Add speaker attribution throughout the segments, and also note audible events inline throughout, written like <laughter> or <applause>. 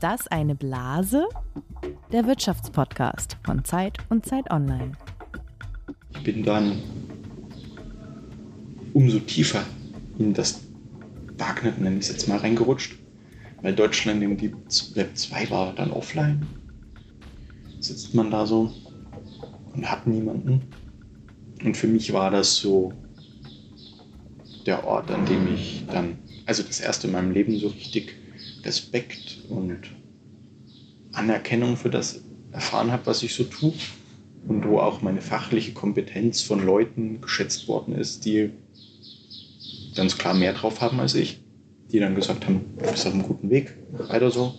Speaker 1: Ist das eine Blase? Der Wirtschaftspodcast von Zeit und Zeit Online.
Speaker 2: Ich bin dann umso tiefer in das Darknet, nenne ich es jetzt mal, reingerutscht, weil Deutschland im Web 2 war dann offline. Sitzt man da so und hat niemanden. Und für mich war das so der Ort, an dem ich dann, also das erste in meinem Leben so richtig Respekt und Anerkennung für das erfahren habe, was ich so tue. Und wo auch meine fachliche Kompetenz von Leuten geschätzt worden ist, die ganz klar mehr drauf haben als ich. Die dann gesagt haben, du bist auf einem guten Weg, weiter so.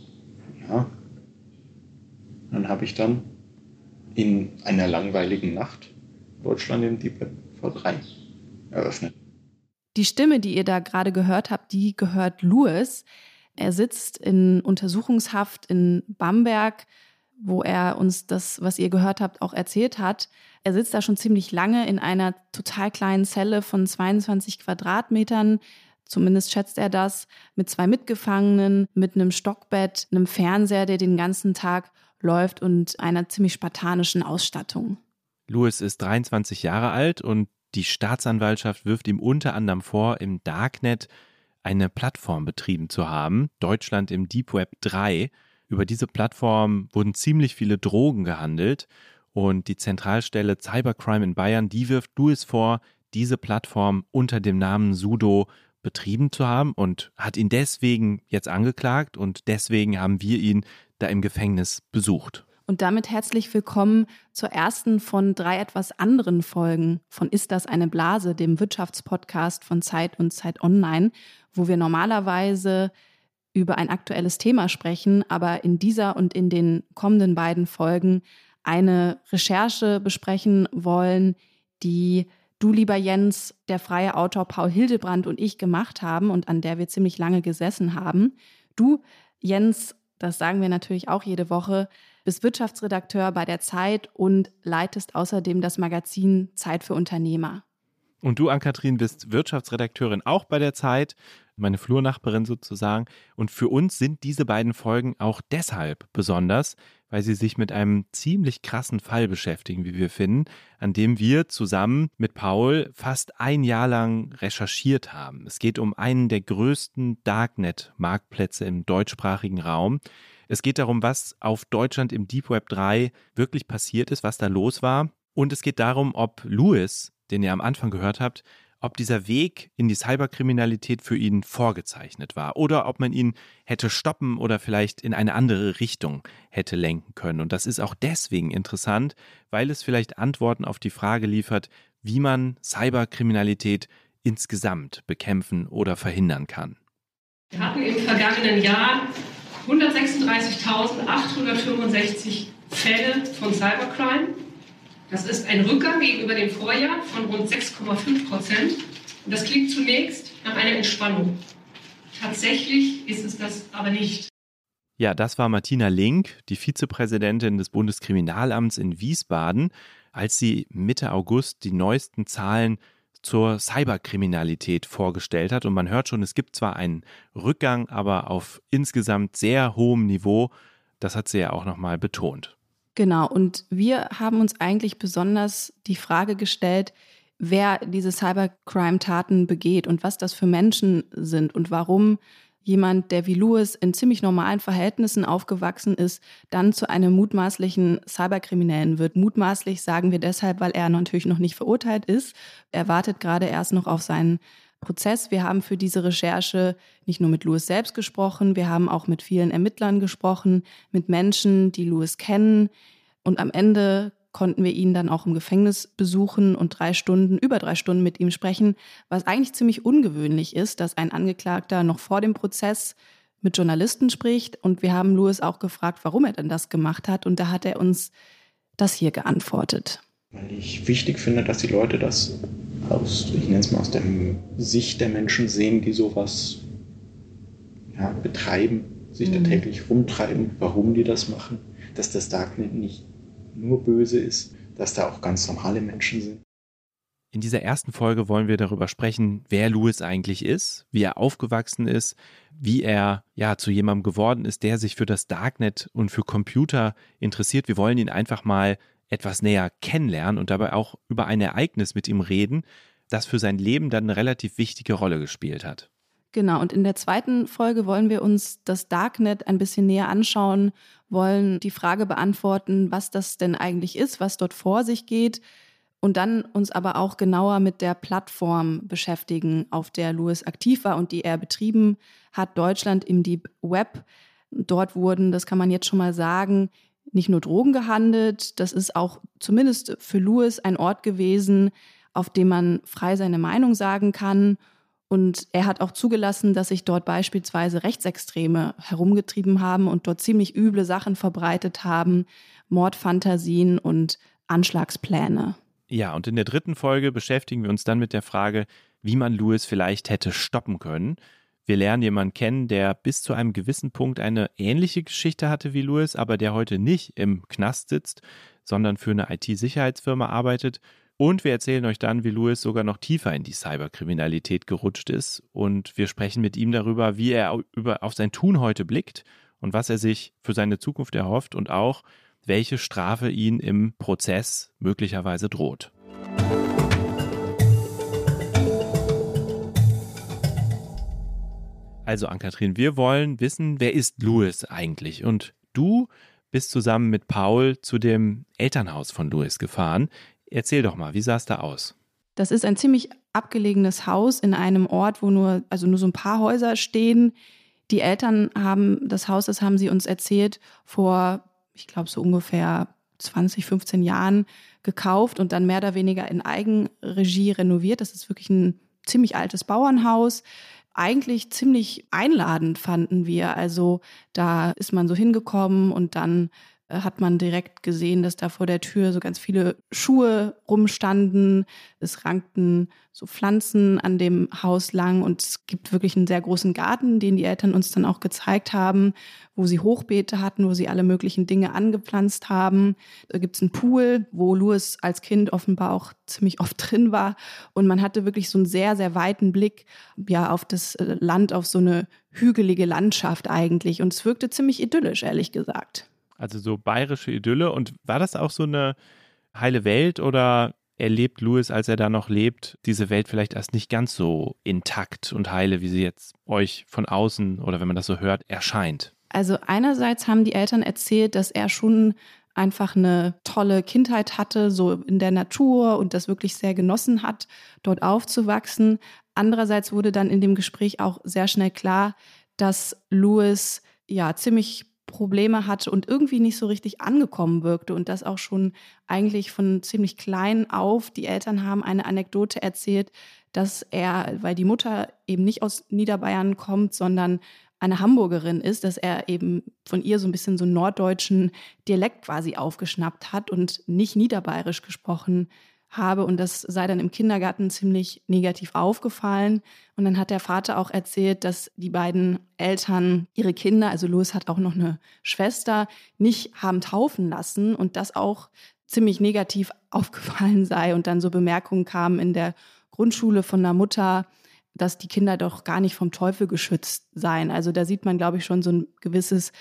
Speaker 2: Ja. Dann habe ich dann in einer langweiligen Nacht Deutschland im Deep Web V3 eröffnet.
Speaker 1: Die Stimme, die ihr da gerade gehört habt, die gehört Louis. Er sitzt in Untersuchungshaft in Bamberg, wo er uns das, was ihr gehört habt, auch erzählt hat. Er sitzt da schon ziemlich lange in einer total kleinen Zelle von 22 Quadratmetern. Zumindest schätzt er das, mit zwei Mitgefangenen, mit einem Stockbett, einem Fernseher, der den ganzen Tag läuft und einer ziemlich spartanischen Ausstattung.
Speaker 3: Louis ist 23 Jahre alt und die Staatsanwaltschaft wirft ihm unter anderem vor, im Darknet eine Plattform betrieben zu haben, Deutschland im Deep Web 3. Über diese Plattform wurden ziemlich viele Drogen gehandelt und die Zentralstelle Cybercrime in Bayern, die wirft Louis vor, diese Plattform unter dem Namen Sudo betrieben zu haben und hat ihn deswegen jetzt angeklagt und deswegen haben wir ihn da im Gefängnis besucht.
Speaker 1: Und damit herzlich willkommen zur ersten von drei etwas anderen Folgen von Ist das eine Blase, dem Wirtschaftspodcast von Zeit und Zeit Online wo wir normalerweise über ein aktuelles Thema sprechen, aber in dieser und in den kommenden beiden Folgen eine Recherche besprechen wollen, die du, lieber Jens, der freie Autor Paul Hildebrand und ich gemacht haben und an der wir ziemlich lange gesessen haben. Du, Jens, das sagen wir natürlich auch jede Woche, bist Wirtschaftsredakteur bei der Zeit und leitest außerdem das Magazin Zeit für Unternehmer.
Speaker 3: Und du, Ann-Kathrin, bist Wirtschaftsredakteurin auch bei der Zeit, meine Flurnachbarin sozusagen. Und für uns sind diese beiden Folgen auch deshalb besonders, weil sie sich mit einem ziemlich krassen Fall beschäftigen, wie wir finden, an dem wir zusammen mit Paul fast ein Jahr lang recherchiert haben. Es geht um einen der größten Darknet-Marktplätze im deutschsprachigen Raum. Es geht darum, was auf Deutschland im Deep Web 3 wirklich passiert ist, was da los war. Und es geht darum, ob Louis den ihr am Anfang gehört habt, ob dieser Weg in die Cyberkriminalität für ihn vorgezeichnet war oder ob man ihn hätte stoppen oder vielleicht in eine andere Richtung hätte lenken können. Und das ist auch deswegen interessant, weil es vielleicht Antworten auf die Frage liefert, wie man Cyberkriminalität insgesamt bekämpfen oder verhindern kann.
Speaker 4: Wir hatten im vergangenen Jahr 136.865 Fälle von Cybercrime. Das ist ein Rückgang gegenüber dem Vorjahr von rund 6,5 Prozent. Das klingt zunächst nach einer Entspannung. Tatsächlich ist es das aber nicht.
Speaker 3: Ja, das war Martina Link, die Vizepräsidentin des Bundeskriminalamts in Wiesbaden, als sie Mitte August die neuesten Zahlen zur Cyberkriminalität vorgestellt hat. Und man hört schon, es gibt zwar einen Rückgang, aber auf insgesamt sehr hohem Niveau. Das hat sie ja auch nochmal betont.
Speaker 1: Genau, und wir haben uns eigentlich besonders die Frage gestellt, wer diese Cybercrime-Taten begeht und was das für Menschen sind und warum jemand, der wie Louis in ziemlich normalen Verhältnissen aufgewachsen ist, dann zu einem mutmaßlichen Cyberkriminellen wird. Mutmaßlich sagen wir deshalb, weil er natürlich noch nicht verurteilt ist. Er wartet gerade erst noch auf seinen Prozess. Wir haben für diese Recherche nicht nur mit Louis selbst gesprochen, wir haben auch mit vielen Ermittlern gesprochen, mit Menschen, die Louis kennen. Und am Ende konnten wir ihn dann auch im Gefängnis besuchen und drei Stunden, über drei Stunden mit ihm sprechen, was eigentlich ziemlich ungewöhnlich ist, dass ein Angeklagter noch vor dem Prozess mit Journalisten spricht. Und wir haben Louis auch gefragt, warum er denn das gemacht hat. Und da hat er uns das hier geantwortet.
Speaker 2: Weil ich wichtig finde, dass die Leute das aus, ich nenne es mal aus der Sicht der Menschen sehen, die sowas ja, betreiben, sich mhm. da täglich rumtreiben, warum die das machen, dass das Darknet nicht nur böse ist, dass da auch ganz normale Menschen sind.
Speaker 3: In dieser ersten Folge wollen wir darüber sprechen, wer Louis eigentlich ist, wie er aufgewachsen ist, wie er ja zu jemandem geworden ist, der sich für das Darknet und für Computer interessiert. Wir wollen ihn einfach mal etwas näher kennenlernen und dabei auch über ein Ereignis mit ihm reden, das für sein Leben dann eine relativ wichtige Rolle gespielt hat.
Speaker 1: Genau, und in der zweiten Folge wollen wir uns das Darknet ein bisschen näher anschauen, wollen die Frage beantworten, was das denn eigentlich ist, was dort vor sich geht, und dann uns aber auch genauer mit der Plattform beschäftigen, auf der Louis aktiv war und die er betrieben hat, Deutschland im Deep Web. Dort wurden, das kann man jetzt schon mal sagen, nicht nur Drogen gehandelt, das ist auch zumindest für Louis ein Ort gewesen, auf dem man frei seine Meinung sagen kann. Und er hat auch zugelassen, dass sich dort beispielsweise Rechtsextreme herumgetrieben haben und dort ziemlich üble Sachen verbreitet haben, Mordfantasien und Anschlagspläne.
Speaker 3: Ja, und in der dritten Folge beschäftigen wir uns dann mit der Frage, wie man Lewis vielleicht hätte stoppen können. Wir lernen jemanden kennen, der bis zu einem gewissen Punkt eine ähnliche Geschichte hatte wie Lewis, aber der heute nicht im Knast sitzt, sondern für eine IT-Sicherheitsfirma arbeitet. Und wir erzählen euch dann, wie Lewis sogar noch tiefer in die Cyberkriminalität gerutscht ist. Und wir sprechen mit ihm darüber, wie er über, auf sein Tun heute blickt und was er sich für seine Zukunft erhofft und auch, welche Strafe ihn im Prozess möglicherweise droht. Also, Ann-Kathrin, wir wollen wissen, wer ist Louis eigentlich? Und du bist zusammen mit Paul zu dem Elternhaus von Louis gefahren. Erzähl doch mal, wie sah es da aus?
Speaker 1: Das ist ein ziemlich abgelegenes Haus in einem Ort, wo nur, also nur so ein paar Häuser stehen. Die Eltern haben das Haus, das haben sie uns erzählt, vor ich glaube, so ungefähr 20, 15 Jahren gekauft und dann mehr oder weniger in Eigenregie renoviert. Das ist wirklich ein ziemlich altes Bauernhaus. Eigentlich ziemlich einladend fanden wir. Also da ist man so hingekommen und dann hat man direkt gesehen, dass da vor der Tür so ganz viele Schuhe rumstanden. Es rankten so Pflanzen an dem Haus lang und es gibt wirklich einen sehr großen Garten, den die Eltern uns dann auch gezeigt haben, wo sie Hochbeete hatten, wo sie alle möglichen Dinge angepflanzt haben. Da gibt es einen Pool, wo Louis als Kind offenbar auch ziemlich oft drin war. Und man hatte wirklich so einen sehr, sehr weiten Blick ja, auf das äh, Land, auf so eine hügelige Landschaft eigentlich. Und es wirkte ziemlich idyllisch, ehrlich gesagt.
Speaker 3: Also so bayerische Idylle. Und war das auch so eine heile Welt oder erlebt Louis, als er da noch lebt, diese Welt vielleicht erst nicht ganz so intakt und heile, wie sie jetzt euch von außen oder wenn man das so hört, erscheint?
Speaker 1: Also einerseits haben die Eltern erzählt, dass er schon einfach eine tolle Kindheit hatte, so in der Natur und das wirklich sehr genossen hat, dort aufzuwachsen. Andererseits wurde dann in dem Gespräch auch sehr schnell klar, dass Louis ja ziemlich Probleme hatte und irgendwie nicht so richtig angekommen wirkte und das auch schon eigentlich von ziemlich klein auf. Die Eltern haben eine Anekdote erzählt, dass er, weil die Mutter eben nicht aus Niederbayern kommt, sondern eine Hamburgerin ist, dass er eben von ihr so ein bisschen so einen norddeutschen Dialekt quasi aufgeschnappt hat und nicht niederbayerisch gesprochen habe und das sei dann im Kindergarten ziemlich negativ aufgefallen. Und dann hat der Vater auch erzählt, dass die beiden Eltern ihre Kinder, also Louis hat auch noch eine Schwester, nicht haben taufen lassen und das auch ziemlich negativ <laughs> aufgefallen sei und dann so Bemerkungen kamen in der Grundschule von der Mutter, dass die Kinder doch gar nicht vom Teufel geschützt seien. Also da sieht man, glaube ich, schon so ein gewisses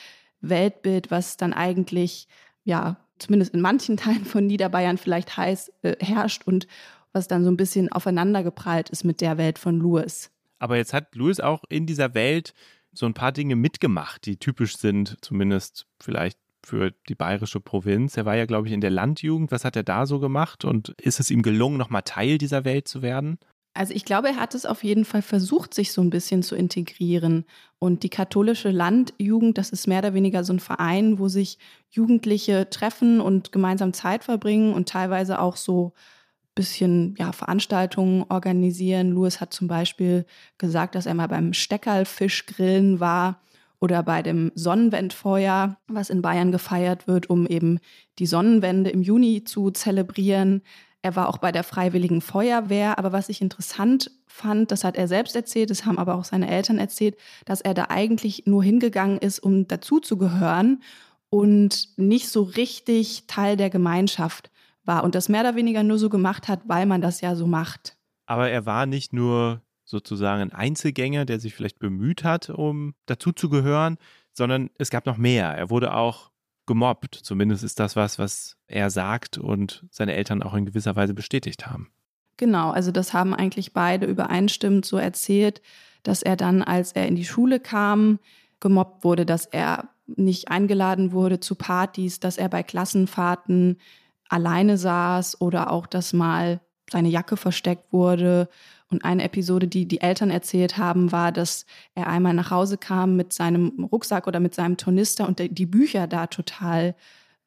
Speaker 1: Weltbild, was dann eigentlich ja zumindest in manchen <laughs> Teilen von Niederbayern vielleicht heiß äh, herrscht und was dann so ein bisschen aufeinandergeprallt ist mit der Welt von Louis.
Speaker 3: Aber jetzt hat Louis auch in dieser Welt so ein paar Dinge mitgemacht, die typisch sind, zumindest vielleicht für die bayerische Provinz. Er war ja, glaube ich, in der Landjugend. Was hat er da so gemacht? Und ist es ihm gelungen, nochmal Teil dieser Welt zu werden?
Speaker 1: Also ich glaube, er hat es auf jeden Fall versucht, sich so ein bisschen zu integrieren. Und die katholische Landjugend, das ist mehr oder weniger so ein Verein, wo sich Jugendliche treffen und gemeinsam Zeit verbringen und teilweise auch so ein bisschen ja, Veranstaltungen organisieren. Louis hat zum Beispiel gesagt, dass er mal beim Steckerlfischgrillen war oder bei dem Sonnenwendfeuer, was in Bayern gefeiert wird, um eben die Sonnenwende im Juni zu zelebrieren. Er war auch bei der Freiwilligen Feuerwehr. Aber was ich interessant fand, das hat er selbst erzählt, das haben aber auch seine Eltern erzählt, dass er da eigentlich nur hingegangen ist, um dazuzugehören und nicht so richtig Teil der Gemeinschaft war und das mehr oder weniger nur so gemacht hat, weil man das ja so macht.
Speaker 3: Aber er war nicht nur sozusagen ein Einzelgänger, der sich vielleicht bemüht hat, um dazu zu gehören, sondern es gab noch mehr. Er wurde auch gemobbt. Zumindest ist das was, was er sagt und seine Eltern auch in gewisser Weise bestätigt haben.
Speaker 1: Genau, also das haben eigentlich beide übereinstimmend so erzählt, dass er dann, als er in die Schule kam, gemobbt wurde, dass er nicht eingeladen wurde zu Partys, dass er bei Klassenfahrten alleine saß oder auch, dass mal seine Jacke versteckt wurde. Und eine Episode, die die Eltern erzählt haben, war, dass er einmal nach Hause kam mit seinem Rucksack oder mit seinem Tornister und die Bücher da total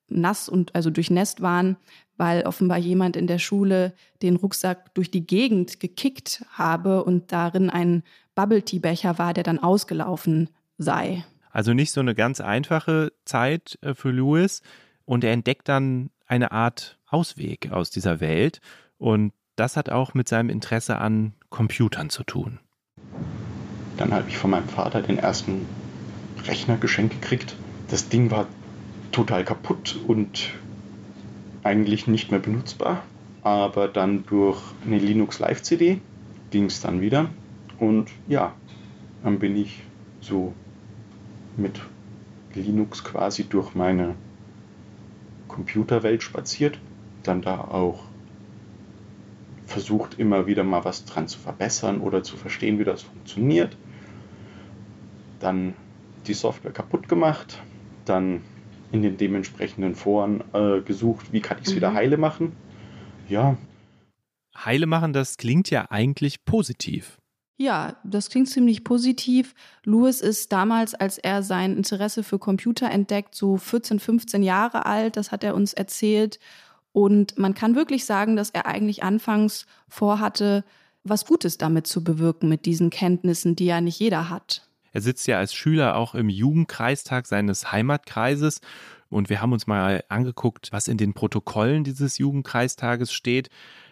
Speaker 1: nass und also durchnässt waren, weil offenbar jemand in der Schule den Rucksack durch die Gegend gekickt habe und darin ein Bubble Tea Becher war, der dann ausgelaufen sei.
Speaker 3: Also nicht so eine ganz einfache Zeit äh, für Lewis und er entdeckt dann eine Art Ausweg aus dieser Welt und das hat auch mit seinem Interesse an Computern zu tun.
Speaker 2: Dann habe ich von meinem Vater den ersten Rechner geschenkt gekriegt. Das Ding war total kaputt und eigentlich nicht mehr benutzbar. Aber dann durch eine Linux Live CD ging es dann wieder. Und ja, dann bin ich so mit Linux quasi durch meine Computerwelt spaziert. Dann da auch versucht immer wieder mal was dran zu verbessern oder zu verstehen, wie das funktioniert. Dann die Software kaputt gemacht, dann in den dementsprechenden Foren äh, gesucht, wie kann ich es mhm. wieder heile machen. Ja.
Speaker 3: Heile machen, das klingt ja eigentlich positiv.
Speaker 1: Ja, das klingt ziemlich positiv. Louis ist damals, als er sein Interesse für Computer entdeckt, so 14, 15 Jahre alt. Das hat er uns erzählt. Und man kann wirklich sagen, dass er eigentlich anfangs vorhatte, was Gutes damit zu bewirken, mit diesen Kenntnissen, die ja nicht jeder hat.
Speaker 3: Er sitzt ja als Schüler auch im Jugendkreistag seines Heimatkreises. Und wir haben uns mal angeguckt, was in den Protokollen dieses Jugendkreistages steht.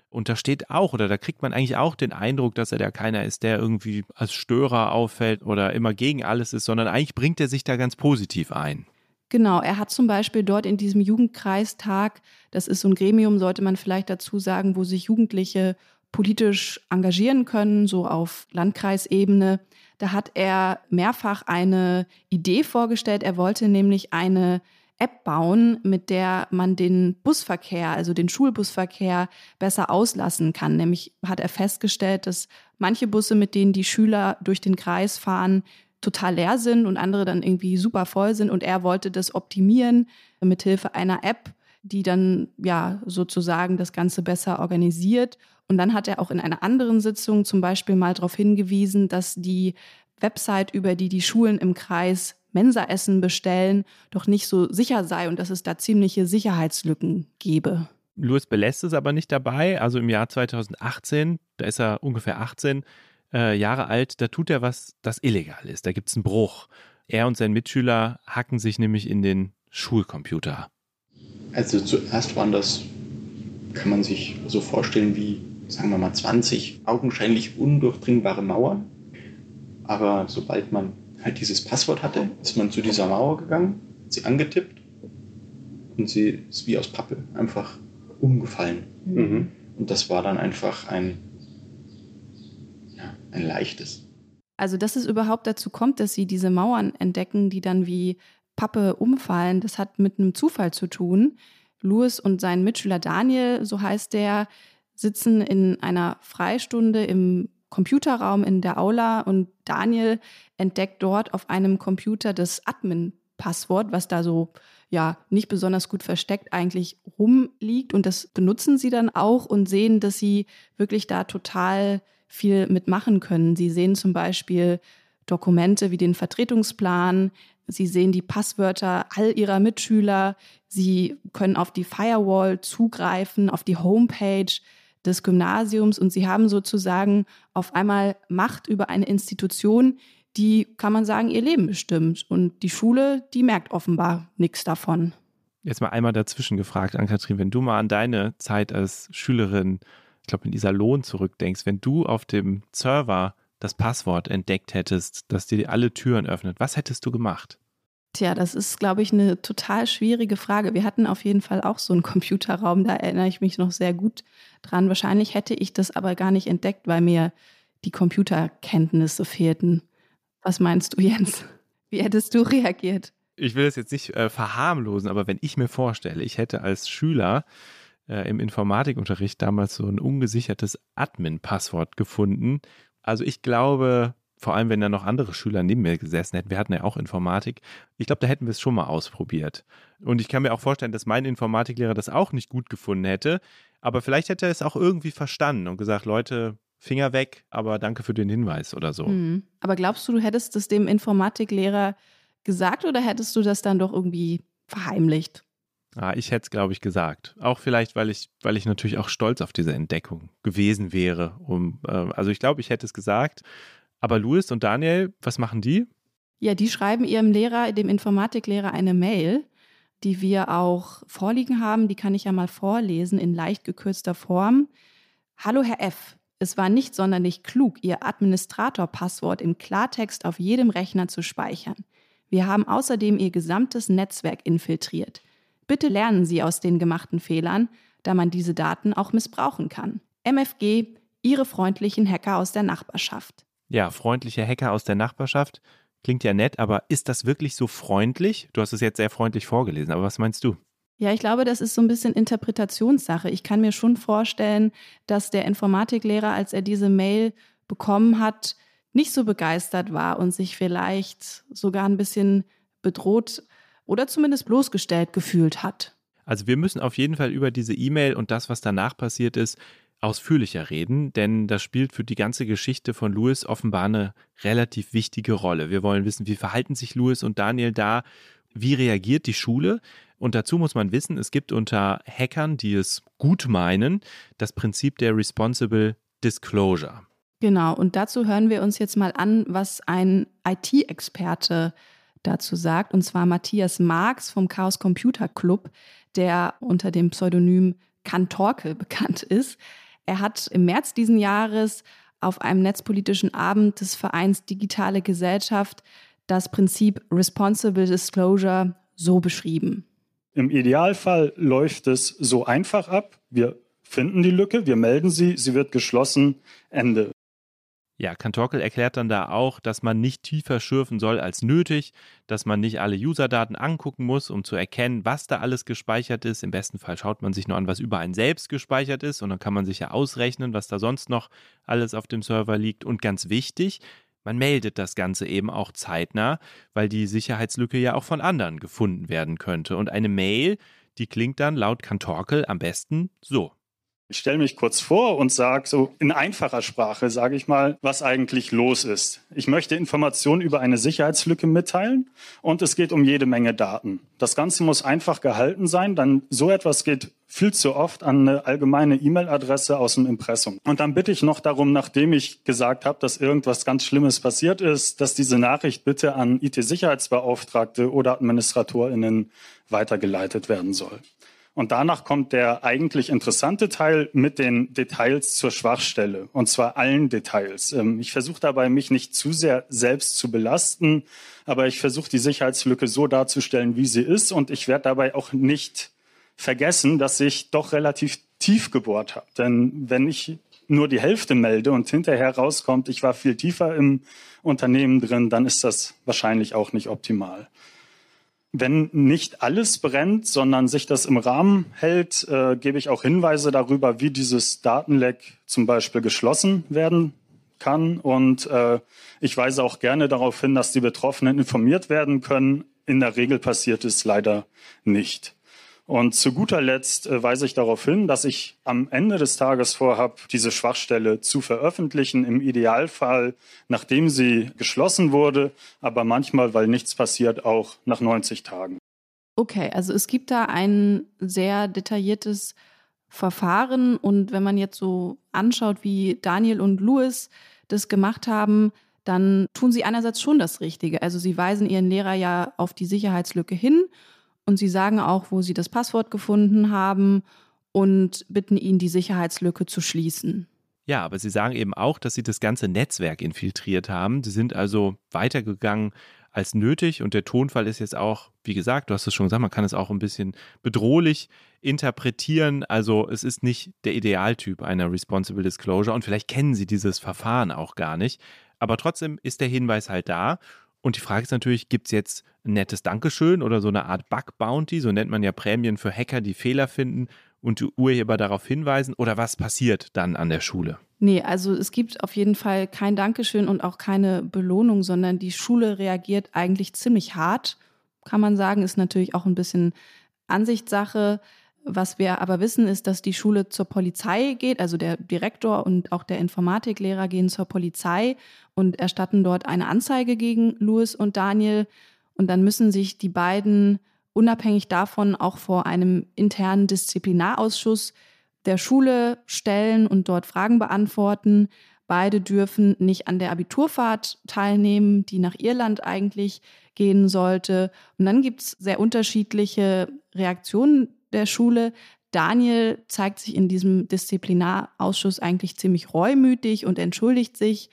Speaker 3: Und da steht auch, oder da kriegt man eigentlich auch den Eindruck, dass er da keiner ist, der irgendwie als Störer auffällt oder immer gegen alles ist, sondern eigentlich bringt er sich da ganz positiv ein.
Speaker 1: Genau, er hat zum Beispiel dort in diesem Jugendkreistag, das ist so ein Gremium, sollte man vielleicht dazu sagen, wo sich Jugendliche politisch engagieren können, so auf Landkreisebene. Da hat er mehrfach eine Idee vorgestellt. Er wollte nämlich eine App bauen, mit der man den Busverkehr, also den Schulbusverkehr, besser auslassen kann. Nämlich hat er festgestellt, dass manche Busse, mit denen die Schüler durch den Kreis fahren, total leer sind und andere dann irgendwie super voll sind. Und er wollte das optimieren mit Hilfe einer App, die dann ja sozusagen das Ganze besser organisiert. Und dann hat er auch in einer anderen Sitzung zum Beispiel mal darauf hingewiesen, dass die Website, über die die Schulen im Kreis Mensaessen bestellen, doch nicht so sicher sei und dass es da ziemliche Sicherheitslücken gebe.
Speaker 3: Louis belässt es aber nicht dabei. Also im Jahr 2018, da ist er ungefähr 18, äh, Jahre alt, da tut er was, das illegal ist. Da gibt es einen Bruch. Er und sein Mitschüler hacken sich nämlich in den Schulcomputer.
Speaker 2: Also zuerst waren das, kann man sich so vorstellen, wie, sagen wir mal, 20 augenscheinlich undurchdringbare Mauern. Aber sobald man halt dieses Passwort hatte, ist man zu dieser Mauer gegangen, sie angetippt und sie ist wie aus Pappe einfach umgefallen. Mhm. Und das war dann einfach ein ein leichtes.
Speaker 1: Also, dass es überhaupt dazu kommt, dass sie diese Mauern entdecken, die dann wie Pappe umfallen, das hat mit einem Zufall zu tun. Louis und sein Mitschüler Daniel, so heißt der, sitzen in einer Freistunde im Computerraum in der Aula und Daniel entdeckt dort auf einem Computer das Admin-Passwort, was da so ja nicht besonders gut versteckt eigentlich rumliegt und das benutzen sie dann auch und sehen, dass sie wirklich da total viel mitmachen können. Sie sehen zum Beispiel Dokumente wie den Vertretungsplan, Sie sehen die Passwörter all Ihrer Mitschüler, Sie können auf die Firewall zugreifen, auf die Homepage des Gymnasiums und Sie haben sozusagen auf einmal Macht über eine Institution, die, kann man sagen, ihr Leben bestimmt. Und die Schule, die merkt offenbar nichts davon.
Speaker 3: Jetzt mal einmal dazwischen gefragt, Ann-Kathrin, wenn du mal an deine Zeit als Schülerin glaube, in dieser Lohn zurückdenkst, wenn du auf dem Server das Passwort entdeckt hättest, das dir alle Türen öffnet, was hättest du gemacht?
Speaker 1: Tja, das ist, glaube ich, eine total schwierige Frage. Wir hatten auf jeden Fall auch so einen Computerraum, da erinnere ich mich noch sehr gut dran. Wahrscheinlich hätte ich das aber gar nicht entdeckt, weil mir die Computerkenntnisse fehlten. Was meinst du, Jens? Wie hättest du reagiert?
Speaker 3: Ich will das jetzt nicht äh, verharmlosen, aber wenn ich mir vorstelle, ich hätte als Schüler äh, im Informatikunterricht damals so ein ungesichertes Admin-Passwort gefunden. Also ich glaube, vor allem wenn da noch andere Schüler neben mir gesessen hätten, wir hatten ja auch Informatik, ich glaube, da hätten wir es schon mal ausprobiert. Und ich kann mir auch vorstellen, dass mein Informatiklehrer das auch nicht gut gefunden hätte, aber vielleicht hätte er es auch irgendwie verstanden und gesagt, Leute, Finger weg, aber danke für den Hinweis oder so.
Speaker 1: Mhm. Aber glaubst du, du hättest es dem Informatiklehrer gesagt oder hättest du das dann doch irgendwie verheimlicht?
Speaker 3: Ah, ich hätte es, glaube ich, gesagt. Auch vielleicht, weil ich, weil ich natürlich auch stolz auf diese Entdeckung gewesen wäre. Um, äh, also ich glaube, ich hätte es gesagt. Aber Louis und Daniel, was machen die?
Speaker 1: Ja, die schreiben ihrem Lehrer, dem Informatiklehrer, eine Mail, die wir auch vorliegen haben. Die kann ich ja mal vorlesen in leicht gekürzter Form. Hallo Herr F. Es war nicht sonderlich klug, Ihr Administrator-Passwort im Klartext auf jedem Rechner zu speichern. Wir haben außerdem Ihr gesamtes Netzwerk infiltriert. Bitte lernen Sie aus den gemachten Fehlern, da man diese Daten auch missbrauchen kann. MFG, Ihre freundlichen Hacker aus der Nachbarschaft.
Speaker 3: Ja, freundliche Hacker aus der Nachbarschaft. Klingt ja nett, aber ist das wirklich so freundlich? Du hast es jetzt sehr freundlich vorgelesen, aber was meinst du?
Speaker 1: Ja, ich glaube, das ist so ein bisschen Interpretationssache. Ich kann mir schon vorstellen, dass der Informatiklehrer, als er diese Mail bekommen hat, nicht so begeistert war und sich vielleicht sogar ein bisschen bedroht oder zumindest bloßgestellt gefühlt hat.
Speaker 3: Also wir müssen auf jeden Fall über diese E-Mail und das, was danach passiert ist, ausführlicher reden, denn das spielt für die ganze Geschichte von Louis offenbar eine relativ wichtige Rolle. Wir wollen wissen, wie verhalten sich Louis und Daniel da, wie reagiert die Schule und dazu muss man wissen, es gibt unter Hackern, die es gut meinen, das Prinzip der Responsible Disclosure.
Speaker 1: Genau, und dazu hören wir uns jetzt mal an, was ein IT-Experte dazu sagt, und zwar Matthias Marx vom Chaos Computer Club, der unter dem Pseudonym Kantorke <laughs> bekannt ist. Er hat im März diesen Jahres auf einem netzpolitischen Abend des Vereins Digitale Gesellschaft das Prinzip Responsible Disclosure so beschrieben.
Speaker 5: Im Idealfall läuft es so einfach ab. Wir finden die Lücke, wir melden sie, sie wird geschlossen, Ende.
Speaker 3: Ja, Kantorkel erklärt dann da auch, dass man nicht tiefer schürfen soll als nötig, dass man nicht alle Userdaten angucken muss, um zu erkennen, was da alles gespeichert ist. Im besten Fall schaut man sich nur an, was über einen selbst gespeichert ist und dann kann man sich ja ausrechnen, was da sonst noch alles auf dem Server liegt. Und ganz wichtig, man meldet das Ganze eben auch zeitnah, weil die Sicherheitslücke ja auch von anderen gefunden werden könnte. Und eine Mail, die klingt dann laut Kantorkel am besten so.
Speaker 5: Ich stelle mich kurz vor und sage so in einfacher Sprache, sage ich mal, was eigentlich los ist. Ich möchte Informationen über eine Sicherheitslücke mitteilen und es geht um jede Menge Daten. Das Ganze muss einfach gehalten sein, dann so etwas geht viel zu oft an eine allgemeine E-Mail-Adresse aus dem Impressum. Und dann bitte ich noch darum, nachdem ich gesagt habe, dass irgendwas ganz Schlimmes passiert ist, dass diese Nachricht bitte an IT-Sicherheitsbeauftragte oder AdministratorInnen weitergeleitet werden soll. Und danach kommt der eigentlich interessante Teil mit den Details zur Schwachstelle, und zwar allen Details. Ähm, ich versuche dabei, mich nicht zu sehr selbst zu belasten, aber ich versuche die Sicherheitslücke so darzustellen, wie sie ist, und ich werde dabei auch nicht vergessen, dass ich doch relativ tief gebohrt habe. Denn wenn ich nur die Hälfte melde und hinterher rauskommt, ich war viel tiefer im Unternehmen drin, dann ist das wahrscheinlich auch nicht optimal. Wenn nicht alles brennt, sondern sich das im Rahmen hält, äh, gebe ich auch Hinweise darüber, wie dieses Datenleck zum Beispiel geschlossen werden kann. Und äh, ich weise auch gerne darauf hin, dass die Betroffenen informiert werden können. In der Regel passiert es leider nicht. Und zu guter Letzt äh, weise ich darauf hin, dass ich am Ende des Tages vorhabe, diese Schwachstelle zu veröffentlichen, im Idealfall, nachdem sie geschlossen wurde, aber manchmal, weil nichts passiert, auch nach 90 Tagen.
Speaker 1: Okay, also es gibt da ein sehr detailliertes Verfahren und wenn man jetzt so anschaut, wie Daniel und Louis das gemacht haben, dann tun sie einerseits schon das Richtige. Also sie weisen ihren Lehrer ja auf die Sicherheitslücke hin und sie sagen auch, wo sie das Passwort gefunden haben und bitten ihn, die Sicherheitslücke zu schließen.
Speaker 3: Ja, aber sie sagen eben auch, dass sie das ganze Netzwerk infiltriert haben. Sie sind also weitergegangen als nötig. Und der Tonfall ist jetzt auch, wie gesagt, du hast es schon gesagt, man kann es auch ein bisschen bedrohlich interpretieren. Also es ist nicht der Idealtyp einer Responsible Disclosure und vielleicht kennen sie dieses Verfahren auch gar nicht. Aber trotzdem ist der Hinweis halt da. Und die Frage ist natürlich, gibt es jetzt ein nettes Dankeschön oder so eine Art Bug-Bounty? So nennt man ja Prämien für Hacker, die Fehler finden und die Urheber darauf hinweisen. Oder was passiert dann an der Schule?
Speaker 1: Nee, also es gibt auf jeden Fall kein Dankeschön und auch keine Belohnung, sondern die Schule reagiert eigentlich ziemlich hart, kann man sagen, ist natürlich auch ein bisschen Ansichtssache. Was wir aber wissen, ist, dass die Schule zur Polizei geht, also der Direktor und auch der Informatiklehrer gehen zur Polizei und erstatten dort eine Anzeige gegen Louis und Daniel. Und dann müssen sich die beiden unabhängig davon auch vor einem internen Disziplinarausschuss der Schule stellen und dort Fragen beantworten. Beide dürfen nicht an der Abiturfahrt teilnehmen, die nach Irland eigentlich gehen sollte. Und dann gibt es sehr unterschiedliche Reaktionen der Schule. Daniel zeigt sich in diesem Disziplinarausschuss eigentlich ziemlich reumütig und entschuldigt sich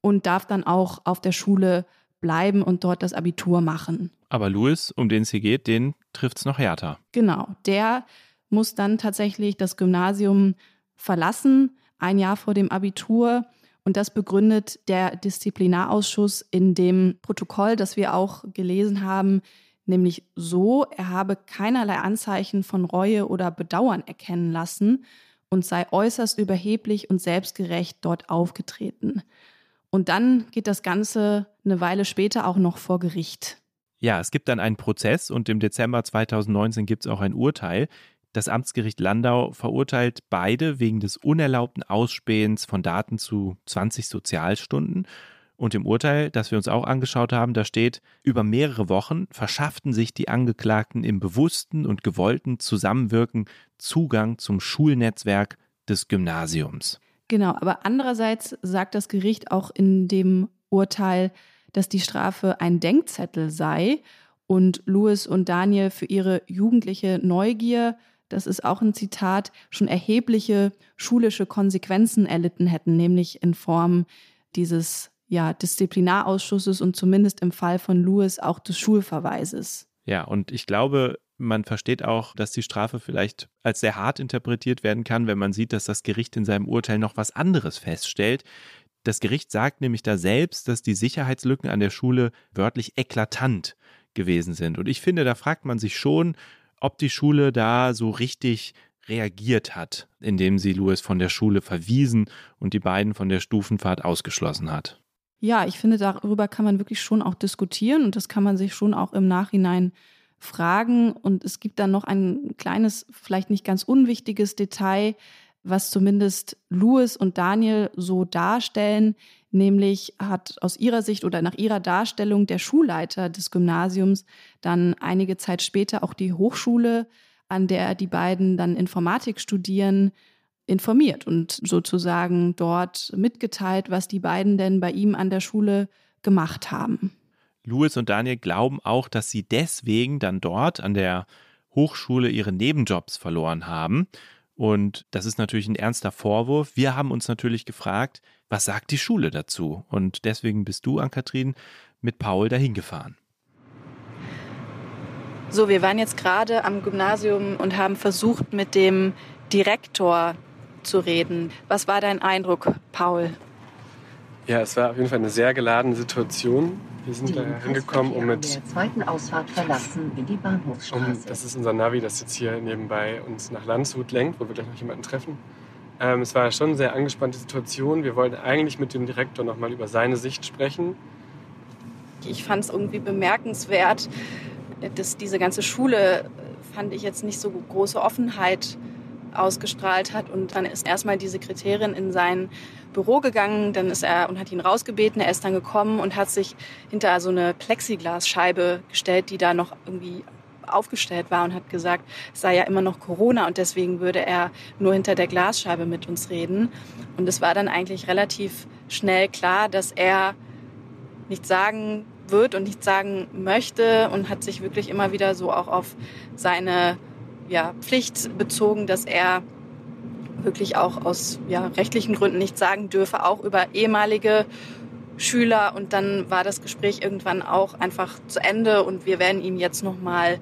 Speaker 1: und darf dann auch auf der Schule bleiben und dort das Abitur machen.
Speaker 3: Aber Louis, um den es hier geht, den trifft es noch härter.
Speaker 1: Genau, der muss dann tatsächlich das Gymnasium verlassen, ein Jahr vor dem Abitur. Und das begründet der Disziplinarausschuss in dem Protokoll, das wir auch gelesen haben, nämlich so, er habe keinerlei Anzeichen von Reue oder Bedauern erkennen lassen und sei äußerst überheblich und selbstgerecht dort aufgetreten. Und dann geht das Ganze eine Weile später auch noch vor Gericht.
Speaker 3: Ja, es gibt dann einen Prozess und im Dezember 2019 gibt es auch ein Urteil. Das Amtsgericht Landau verurteilt beide wegen des unerlaubten Ausspähens von Daten zu 20 Sozialstunden. Und im Urteil, das wir uns auch angeschaut haben, da steht, über mehrere Wochen verschafften sich die Angeklagten im bewussten und gewollten Zusammenwirken Zugang zum Schulnetzwerk des Gymnasiums.
Speaker 1: Genau, aber andererseits sagt das Gericht auch in dem Urteil, dass die Strafe ein Denkzettel sei und Louis und Daniel für ihre jugendliche Neugier das ist auch ein Zitat, schon erhebliche schulische Konsequenzen erlitten hätten, nämlich in Form dieses ja, Disziplinarausschusses und zumindest im Fall von Louis auch des Schulverweises.
Speaker 3: Ja, und ich glaube, man versteht auch, dass die Strafe vielleicht als sehr hart interpretiert werden kann, wenn man sieht, dass das Gericht in seinem Urteil noch was anderes feststellt. Das Gericht sagt nämlich da selbst, dass die Sicherheitslücken an der Schule wörtlich eklatant gewesen sind. Und ich finde, da fragt man sich schon, ob die Schule da so richtig reagiert hat, indem sie Louis von der Schule verwiesen und die beiden von der Stufenfahrt ausgeschlossen hat.
Speaker 1: Ja, ich finde, darüber kann man wirklich schon auch diskutieren und das kann man sich schon auch im Nachhinein fragen. Und es gibt dann noch ein kleines, vielleicht nicht ganz unwichtiges Detail, was zumindest Louis und Daniel so darstellen. Nämlich hat aus ihrer Sicht oder nach ihrer Darstellung der Schulleiter des Gymnasiums dann einige Zeit später auch die Hochschule, an der die beiden dann Informatik studieren, informiert und sozusagen dort mitgeteilt, was die beiden denn bei ihm an der Schule gemacht haben.
Speaker 3: Louis und Daniel glauben auch, dass sie deswegen dann dort an der Hochschule ihre Nebenjobs verloren haben und das ist natürlich ein ernster Vorwurf. Wir haben uns natürlich gefragt, was sagt die Schule dazu? Und deswegen bist du, Ann-Kathrin, mit Paul dahin gefahren.
Speaker 1: So, wir waren jetzt gerade am Gymnasium und haben versucht, mit dem Direktor zu reden. Was war dein Eindruck, Paul?
Speaker 6: Ja, es war auf jeden Fall eine sehr geladene Situation. Wir sind da hingekommen, um mit.
Speaker 7: Der zweiten Ausfahrt verlassen in die Bahnhofsstraße.
Speaker 6: Um, das ist unser Navi, das jetzt hier nebenbei uns nach Landshut lenkt, wo wir gleich noch jemanden treffen. Ähm, es war schon eine sehr angespannte Situation. Wir wollten eigentlich mit dem Direktor noch mal über seine Sicht sprechen.
Speaker 1: Ich fand es irgendwie bemerkenswert, dass diese ganze Schule, fand ich jetzt nicht so große Offenheit ausgestrahlt hat. Und dann ist erstmal die Sekretärin in sein Büro gegangen, dann ist er und hat ihn rausgebeten. Er ist dann gekommen und hat sich hinter so eine Plexiglasscheibe gestellt, die da noch irgendwie aufgestellt war und hat gesagt, es sei ja immer noch Corona und deswegen würde er nur hinter der Glasscheibe mit uns reden. Und es war dann eigentlich relativ schnell klar, dass er nichts sagen wird und nichts sagen möchte und hat sich wirklich immer wieder so auch auf seine ja, Pflicht bezogen, dass er wirklich auch aus ja, rechtlichen Gründen nicht sagen dürfe, auch über ehemalige Schüler und dann war das Gespräch irgendwann auch einfach zu Ende und wir werden ihm jetzt nochmal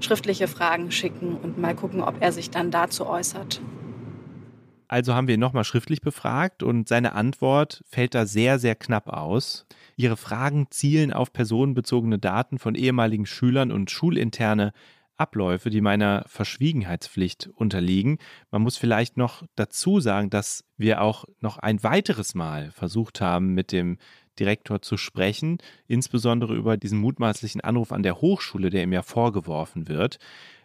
Speaker 1: schriftliche Fragen schicken und mal gucken, ob er sich dann dazu äußert.
Speaker 3: Also haben wir ihn nochmal schriftlich befragt und seine Antwort fällt da sehr, sehr knapp aus. Ihre Fragen zielen auf personenbezogene Daten von ehemaligen Schülern und schulinterne Abläufe, die meiner Verschwiegenheitspflicht unterliegen. Man muss vielleicht noch dazu sagen, dass wir auch noch ein weiteres Mal versucht haben, mit dem Direktor zu sprechen, insbesondere über diesen mutmaßlichen Anruf an der Hochschule, der ihm ja vorgeworfen wird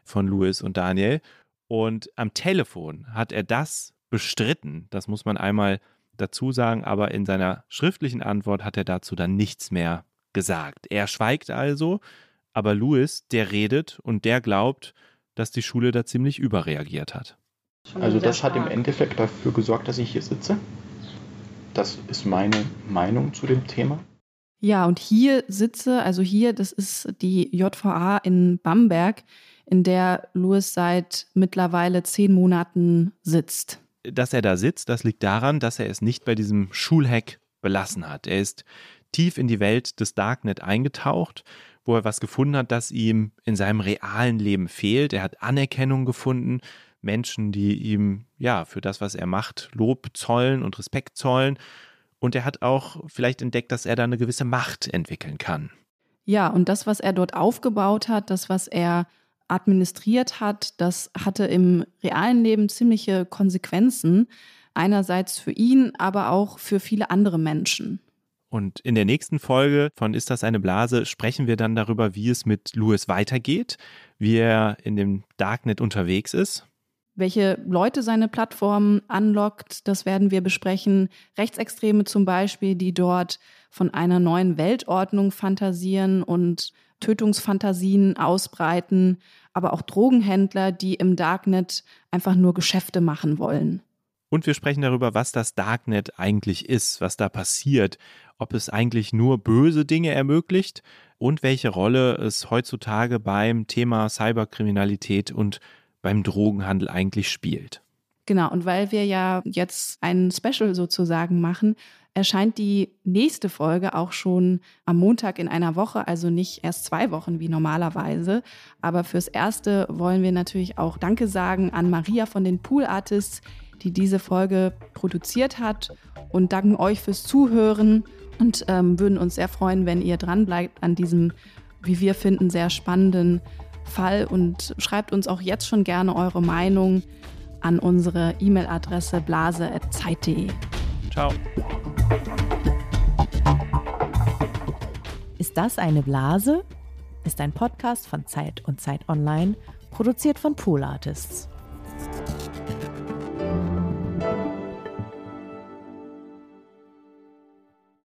Speaker 3: von Louis und Daniel. Und am Telefon hat er das bestritten. Das muss man einmal dazu sagen, aber in seiner schriftlichen Antwort hat er dazu dann nichts mehr gesagt. Er schweigt also aber Louis, der redet und der glaubt, dass die Schule da ziemlich überreagiert hat.
Speaker 2: Also das hat im Endeffekt dafür gesorgt, dass ich hier sitze. Das ist meine Meinung zu dem Thema.
Speaker 1: Ja, und hier sitze, also hier, das ist die JVA in Bamberg, in der Louis seit mittlerweile zehn Monaten sitzt.
Speaker 3: Dass er da sitzt, das liegt daran, dass er es nicht bei diesem Schulhack belassen hat. Er ist tief in die Welt des Darknet eingetaucht wo er was gefunden hat, das ihm in seinem realen Leben fehlt. Er hat Anerkennung gefunden, Menschen, die ihm ja für das, was er macht, Lob zollen und Respekt zollen. Und er hat auch vielleicht entdeckt, dass er da eine gewisse Macht entwickeln kann.
Speaker 1: Ja, und das, was er dort aufgebaut hat, das, was er administriert hat, das hatte im realen Leben ziemliche Konsequenzen. Einerseits für ihn, aber auch für viele andere Menschen.
Speaker 3: Und in der nächsten Folge von Ist das eine Blase sprechen wir dann darüber, wie es mit Louis weitergeht, wie er in dem Darknet unterwegs ist.
Speaker 1: Welche Leute seine Plattform anlockt, das werden wir besprechen. Rechtsextreme zum Beispiel, die dort von einer neuen Weltordnung fantasieren und Tötungsfantasien ausbreiten, aber auch Drogenhändler, die im Darknet einfach nur Geschäfte machen wollen.
Speaker 3: Und wir sprechen darüber, was das Darknet eigentlich ist, was da passiert, ob es eigentlich nur böse Dinge ermöglicht und welche Rolle es heutzutage beim Thema Cyberkriminalität und beim Drogenhandel eigentlich spielt.
Speaker 1: Genau, und weil wir ja jetzt ein Special sozusagen machen, erscheint die nächste Folge auch schon am Montag in einer Woche, also nicht erst zwei Wochen wie normalerweise. Aber fürs Erste wollen wir natürlich auch Danke sagen an Maria von den Pool Artists, die diese Folge produziert hat und danken euch fürs Zuhören und ähm, würden uns sehr freuen, wenn ihr dranbleibt an diesem, wie wir finden, sehr spannenden Fall und schreibt uns auch jetzt schon gerne eure Meinung an unsere E-Mail-Adresse blase.zeit.de.
Speaker 3: Ciao.
Speaker 8: Ist das eine Blase? Ist ein Podcast von Zeit und Zeit Online, produziert von Pool Artists.